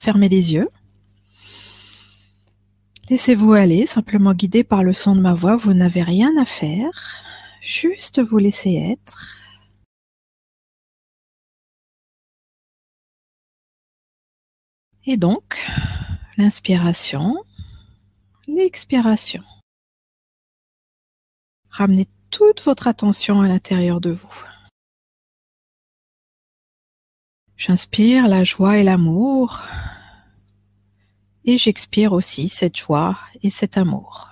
Fermez les yeux. Laissez-vous aller, simplement guidé par le son de ma voix. Vous n'avez rien à faire. Juste vous laisser être. Et donc, l'inspiration, l'expiration. Ramenez toute votre attention à l'intérieur de vous. J'inspire la joie et l'amour et j'expire aussi cette joie et cet amour.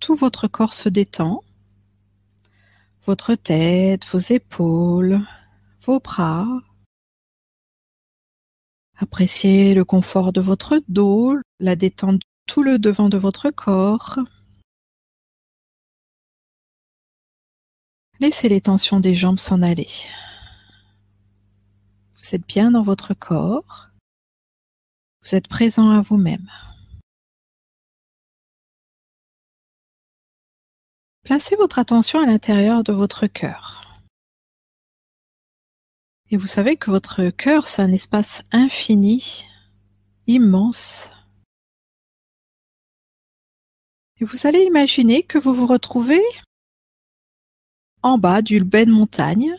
Tout votre corps se détend, votre tête, vos épaules, vos bras. Appréciez le confort de votre dos, la détente tout le devant de votre corps. Laissez les tensions des jambes s'en aller. Vous êtes bien dans votre corps. Vous êtes présent à vous-même. Placez votre attention à l'intérieur de votre cœur. Et vous savez que votre cœur, c'est un espace infini, immense, et vous allez imaginer que vous vous retrouvez en bas d'une belle montagne.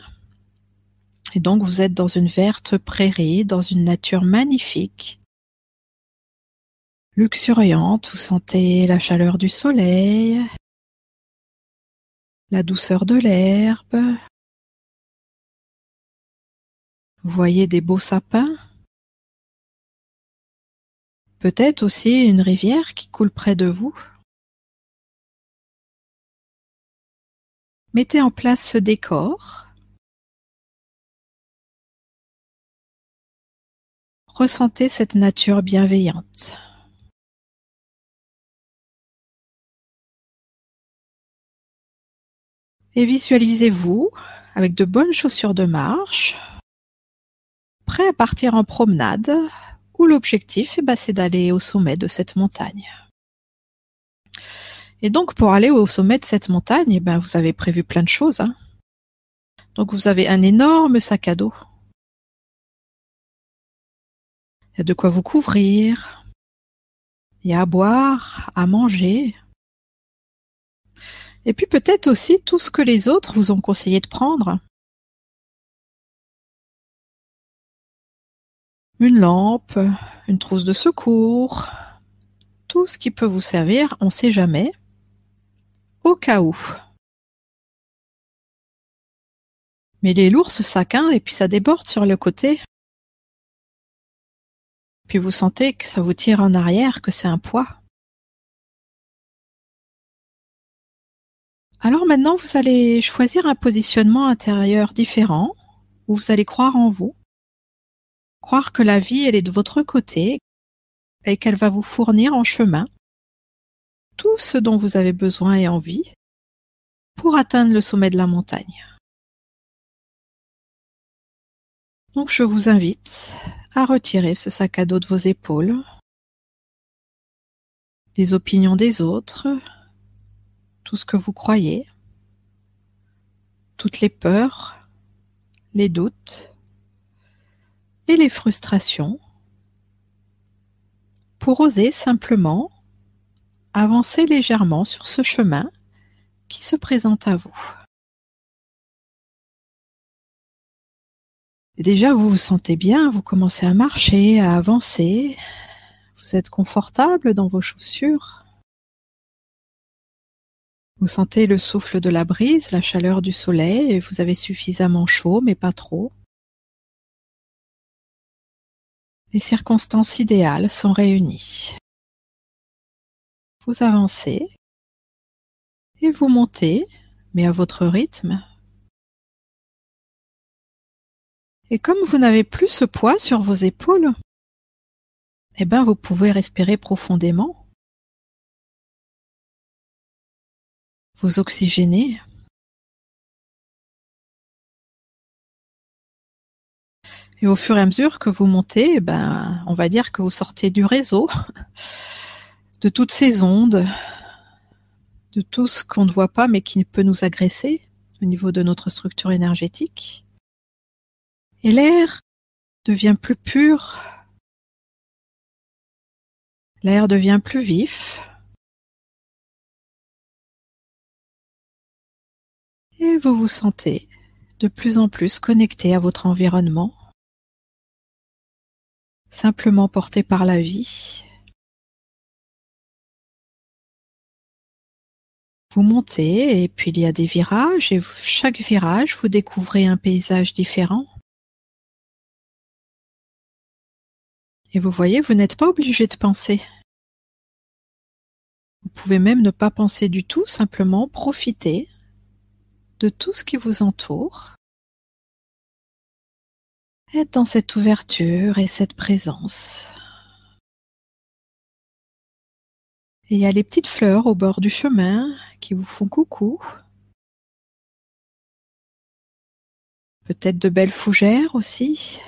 Et donc vous êtes dans une verte prairie, dans une nature magnifique, luxuriante. Vous sentez la chaleur du soleil, la douceur de l'herbe. Vous voyez des beaux sapins. Peut-être aussi une rivière qui coule près de vous. Mettez en place ce décor. Ressentez cette nature bienveillante. Et visualisez-vous avec de bonnes chaussures de marche, prêt à partir en promenade, où l'objectif eh ben, c'est d'aller au sommet de cette montagne. Et donc, pour aller au sommet de cette montagne, eh ben, vous avez prévu plein de choses. Hein. Donc, vous avez un énorme sac à dos. Il y a de quoi vous couvrir. Il y a à boire, à manger. Et puis peut-être aussi tout ce que les autres vous ont conseillé de prendre. Une lampe, une trousse de secours, tout ce qui peut vous servir, on ne sait jamais au cas où. Mais il est lourd ce sac, hein, et puis ça déborde sur le côté. Puis vous sentez que ça vous tire en arrière, que c'est un poids. Alors maintenant, vous allez choisir un positionnement intérieur différent, où vous allez croire en vous, croire que la vie, elle est de votre côté, et qu'elle va vous fournir en chemin tout ce dont vous avez besoin et envie pour atteindre le sommet de la montagne. Donc je vous invite à retirer ce sac à dos de vos épaules, les opinions des autres, tout ce que vous croyez, toutes les peurs, les doutes et les frustrations pour oser simplement avancez légèrement sur ce chemin qui se présente à vous. déjà, vous vous sentez bien, vous commencez à marcher, à avancer, vous êtes confortable dans vos chaussures. Vous sentez le souffle de la brise, la chaleur du soleil, vous avez suffisamment chaud, mais pas trop. Les circonstances idéales sont réunies vous avancez et vous montez, mais à votre rythme. Et comme vous n'avez plus ce poids sur vos épaules, eh bien vous pouvez respirer profondément. Vous oxygénez. Et au fur et à mesure que vous montez, eh ben, on va dire que vous sortez du réseau de toutes ces ondes de tout ce qu'on ne voit pas mais qui peut nous agresser au niveau de notre structure énergétique. Et l'air devient plus pur, l'air devient plus vif, et vous vous sentez de plus en plus connecté à votre environnement, simplement porté par la vie. Vous montez et puis il y a des virages et chaque virage vous découvrez un paysage différent. Et vous voyez, vous n'êtes pas obligé de penser. Vous pouvez même ne pas penser du tout, simplement profiter de tout ce qui vous entoure. Être dans cette ouverture et cette présence. Et il y a les petites fleurs au bord du chemin qui vous font coucou. Peut-être de belles fougères aussi.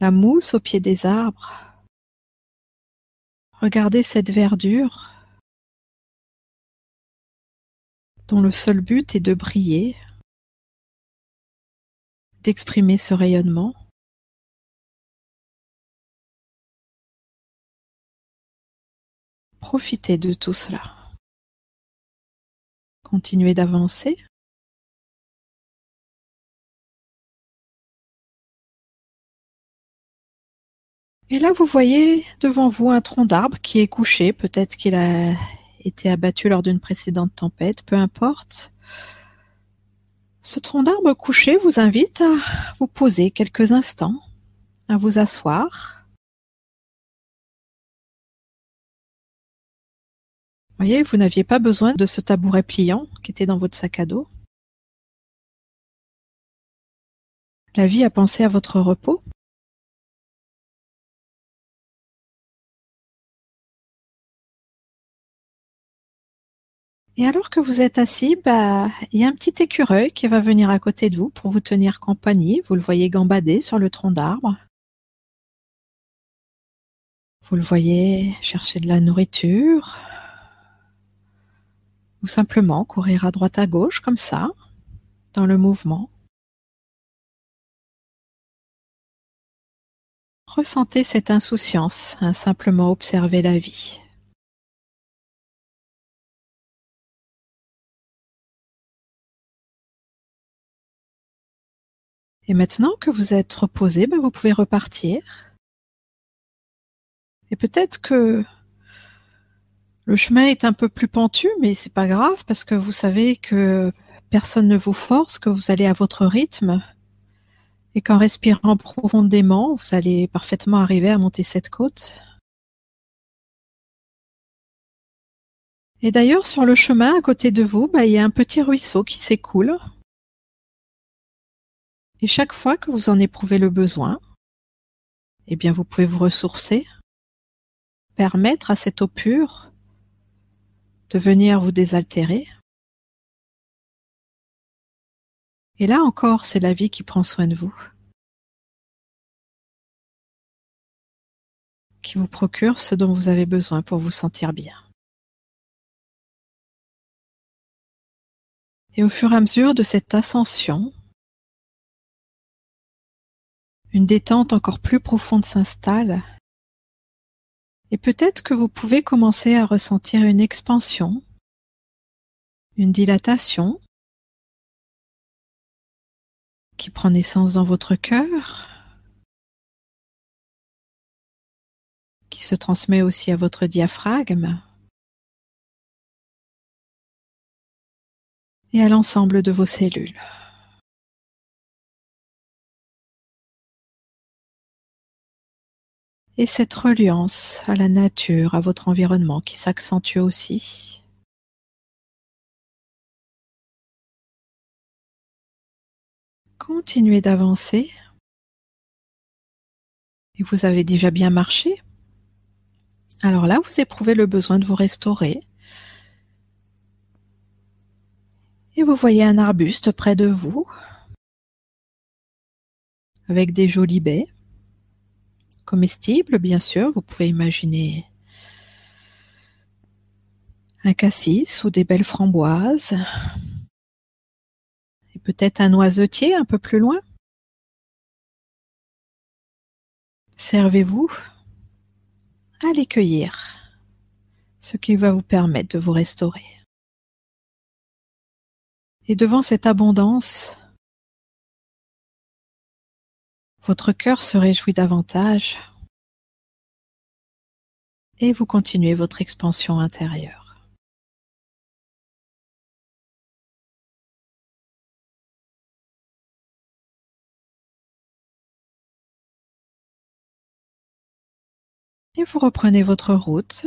La mousse au pied des arbres. Regardez cette verdure dont le seul but est de briller, d'exprimer ce rayonnement. Profitez de tout cela. Continuez d'avancer. Et là, vous voyez devant vous un tronc d'arbre qui est couché. Peut-être qu'il a été abattu lors d'une précédente tempête, peu importe. Ce tronc d'arbre couché vous invite à vous poser quelques instants, à vous asseoir. Voyez, vous n'aviez pas besoin de ce tabouret pliant qui était dans votre sac à dos. La vie a pensé à votre repos. Et alors que vous êtes assis, bah, il y a un petit écureuil qui va venir à côté de vous pour vous tenir compagnie. Vous le voyez gambader sur le tronc d'arbre. Vous le voyez chercher de la nourriture. Ou simplement courir à droite à gauche comme ça, dans le mouvement. Ressentez cette insouciance à simplement observer la vie. Et maintenant que vous êtes reposé, ben vous pouvez repartir. Et peut-être que le chemin est un peu plus pentu, mais c'est pas grave parce que vous savez que personne ne vous force, que vous allez à votre rythme et qu'en respirant profondément, vous allez parfaitement arriver à monter cette côte. Et d'ailleurs, sur le chemin à côté de vous, ben, il y a un petit ruisseau qui s'écoule. Et chaque fois que vous en éprouvez le besoin, eh bien vous pouvez vous ressourcer, permettre à cette eau pure de venir vous désaltérer. Et là encore, c'est la vie qui prend soin de vous, qui vous procure ce dont vous avez besoin pour vous sentir bien. Et au fur et à mesure de cette ascension, une détente encore plus profonde s'installe et peut-être que vous pouvez commencer à ressentir une expansion, une dilatation qui prend naissance dans votre cœur, qui se transmet aussi à votre diaphragme et à l'ensemble de vos cellules. Et cette reliance à la nature, à votre environnement qui s'accentue aussi. Continuez d'avancer. Et vous avez déjà bien marché. Alors là, vous éprouvez le besoin de vous restaurer. Et vous voyez un arbuste près de vous, avec des jolies baies comestible, bien sûr. Vous pouvez imaginer un cassis ou des belles framboises, et peut-être un noisetier un peu plus loin. Servez-vous à les cueillir, ce qui va vous permettre de vous restaurer. Et devant cette abondance, votre cœur se réjouit davantage et vous continuez votre expansion intérieure. Et vous reprenez votre route.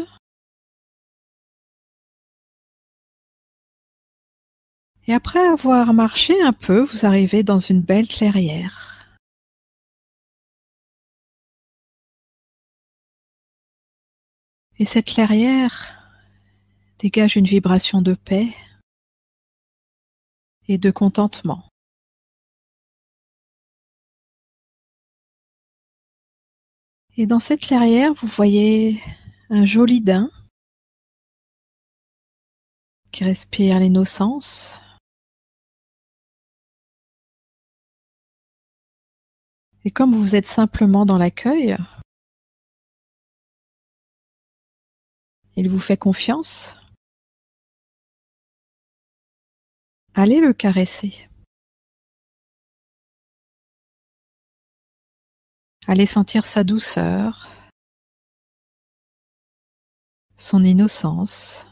Et après avoir marché un peu, vous arrivez dans une belle clairière. Et cette clairière dégage une vibration de paix et de contentement. Et dans cette clairière, vous voyez un joli daim qui respire l'innocence. Et comme vous êtes simplement dans l'accueil, il vous fait confiance. Allez le caresser. Allez sentir sa douceur, son innocence.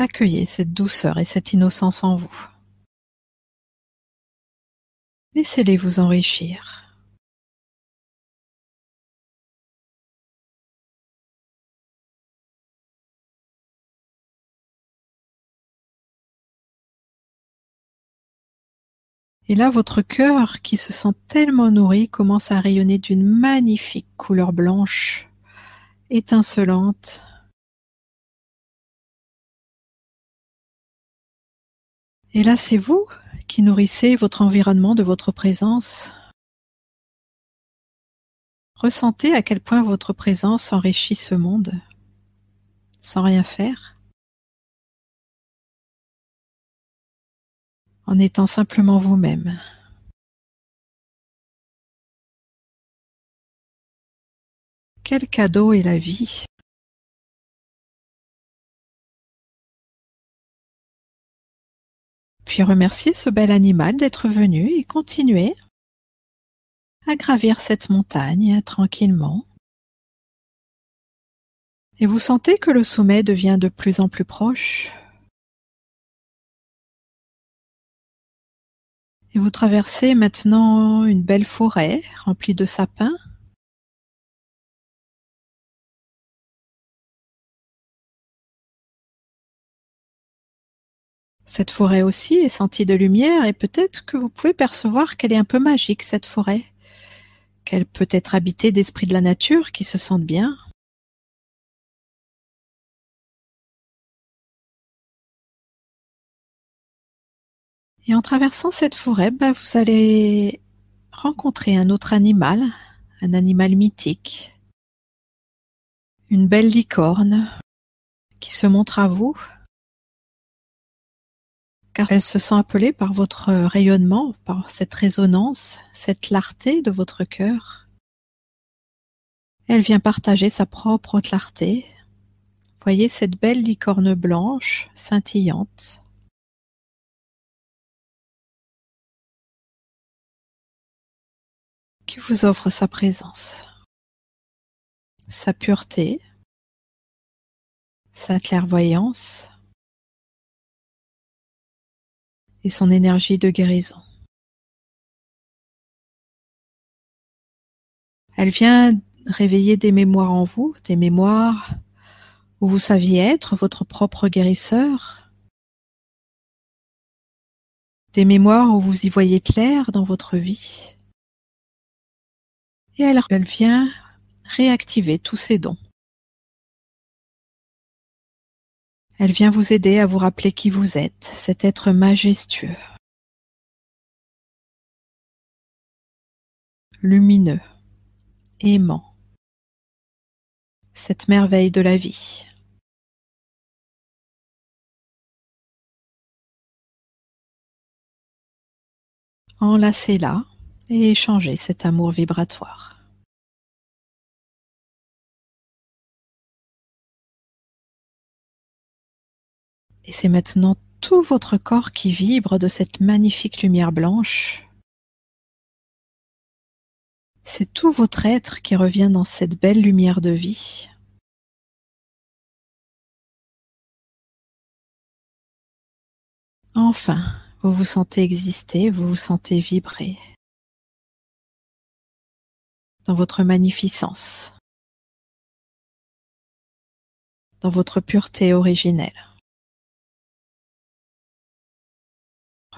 Accueillez cette douceur et cette innocence en vous. Laissez-les vous enrichir. Et là, votre cœur, qui se sent tellement nourri, commence à rayonner d'une magnifique couleur blanche, étincelante. Et là, c'est vous qui nourrissez votre environnement de votre présence. Ressentez à quel point votre présence enrichit ce monde, sans rien faire. en étant simplement vous-même. Quel cadeau est la vie? Puis remerciez ce bel animal d'être venu et continuez à gravir cette montagne tranquillement. Et vous sentez que le sommet devient de plus en plus proche. Et vous traversez maintenant une belle forêt remplie de sapins. Cette forêt aussi est sentie de lumière et peut-être que vous pouvez percevoir qu'elle est un peu magique, cette forêt, qu'elle peut être habitée d'esprits de la nature qui se sentent bien. Et en traversant cette forêt, bah, vous allez rencontrer un autre animal, un animal mythique, une belle licorne qui se montre à vous, elle se sent appelée par votre rayonnement, par cette résonance, cette clarté de votre cœur. Elle vient partager sa propre clarté. Voyez cette belle licorne blanche, scintillante, qui vous offre sa présence, sa pureté, sa clairvoyance et son énergie de guérison. Elle vient réveiller des mémoires en vous, des mémoires où vous saviez être votre propre guérisseur, des mémoires où vous y voyez clair dans votre vie et elle, vient réactiver tous ces dons. Elle vient vous aider à vous rappeler qui vous êtes, cet être majestueux. Lumineux, aimant, cette merveille de la vie. Enlacez-la et échangez cet amour vibratoire. Et c'est maintenant tout votre corps qui vibre de cette magnifique lumière blanche. C'est tout votre être qui revient dans cette belle lumière de vie. Enfin, vous vous sentez exister, vous vous sentez vibrer dans votre magnificence, dans votre pureté originelle.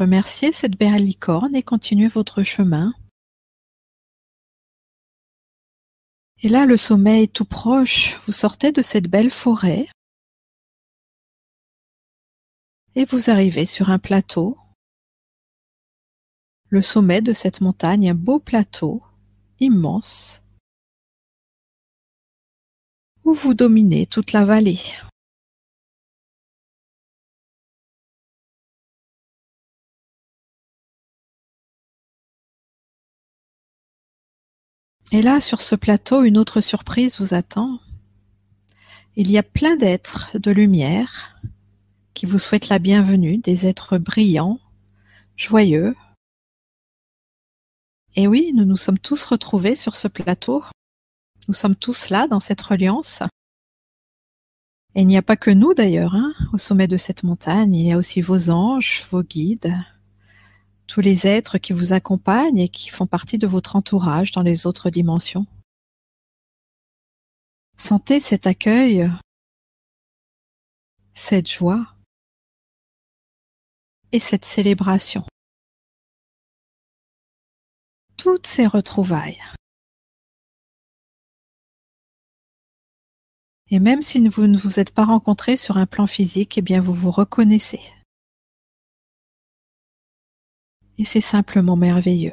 Remerciez cette belle licorne et continuez votre chemin. Et là, le sommeil est tout proche, vous sortez de cette belle forêt et vous arrivez sur un plateau le sommet de cette montagne, un beau plateau immense où vous dominez toute la vallée. Et là, sur ce plateau, une autre surprise vous attend. Il y a plein d'êtres de lumière qui vous souhaitent la bienvenue, des êtres brillants, joyeux, et oui, nous nous sommes tous retrouvés sur ce plateau. Nous sommes tous là dans cette reliance. Et il n'y a pas que nous d'ailleurs, hein, au sommet de cette montagne, il y a aussi vos anges, vos guides, tous les êtres qui vous accompagnent et qui font partie de votre entourage dans les autres dimensions. Sentez cet accueil, cette joie et cette célébration toutes ces retrouvailles. Et même si vous ne vous êtes pas rencontrés sur un plan physique, eh bien vous vous reconnaissez. Et c'est simplement merveilleux.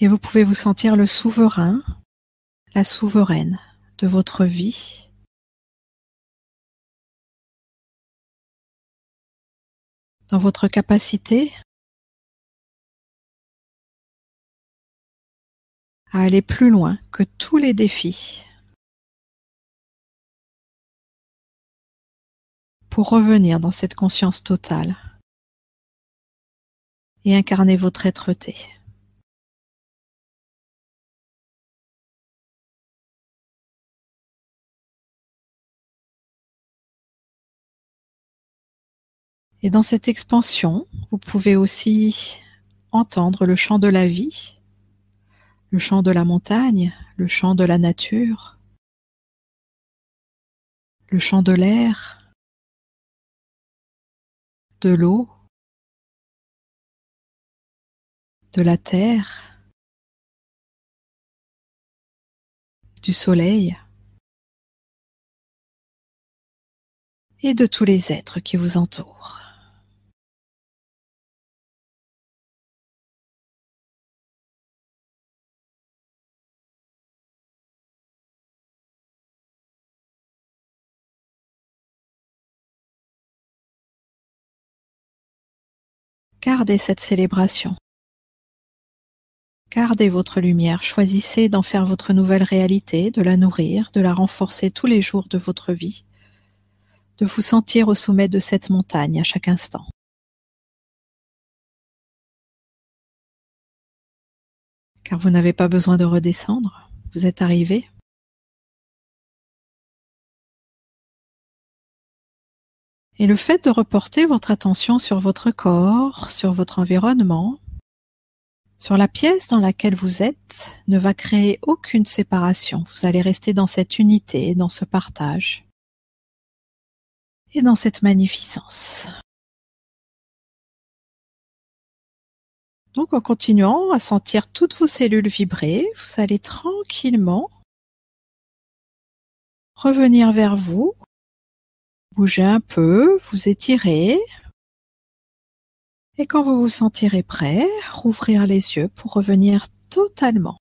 Et vous pouvez vous sentir le souverain, la souveraine de votre vie dans votre capacité à aller plus loin que tous les défis pour revenir dans cette conscience totale et incarner votre être-té. Et dans cette expansion, vous pouvez aussi entendre le chant de la vie, le chant de la montagne, le chant de la nature, le chant de l'air, de l'eau, de la terre, du soleil et de tous les êtres qui vous entourent. Gardez cette célébration. Gardez votre lumière, choisissez d'en faire votre nouvelle réalité, de la nourrir, de la renforcer tous les jours de votre vie, de vous sentir au sommet de cette montagne à chaque instant. Car vous n'avez pas besoin de redescendre, vous êtes arrivé. Et le fait de reporter votre attention sur votre corps, sur votre environnement, sur la pièce dans laquelle vous êtes, ne va créer aucune séparation. Vous allez rester dans cette unité, dans ce partage et dans cette magnificence. Donc en continuant à sentir toutes vos cellules vibrer, vous allez tranquillement revenir vers vous Bougez un peu, vous étirez. Et quand vous vous sentirez prêt, rouvrir les yeux pour revenir totalement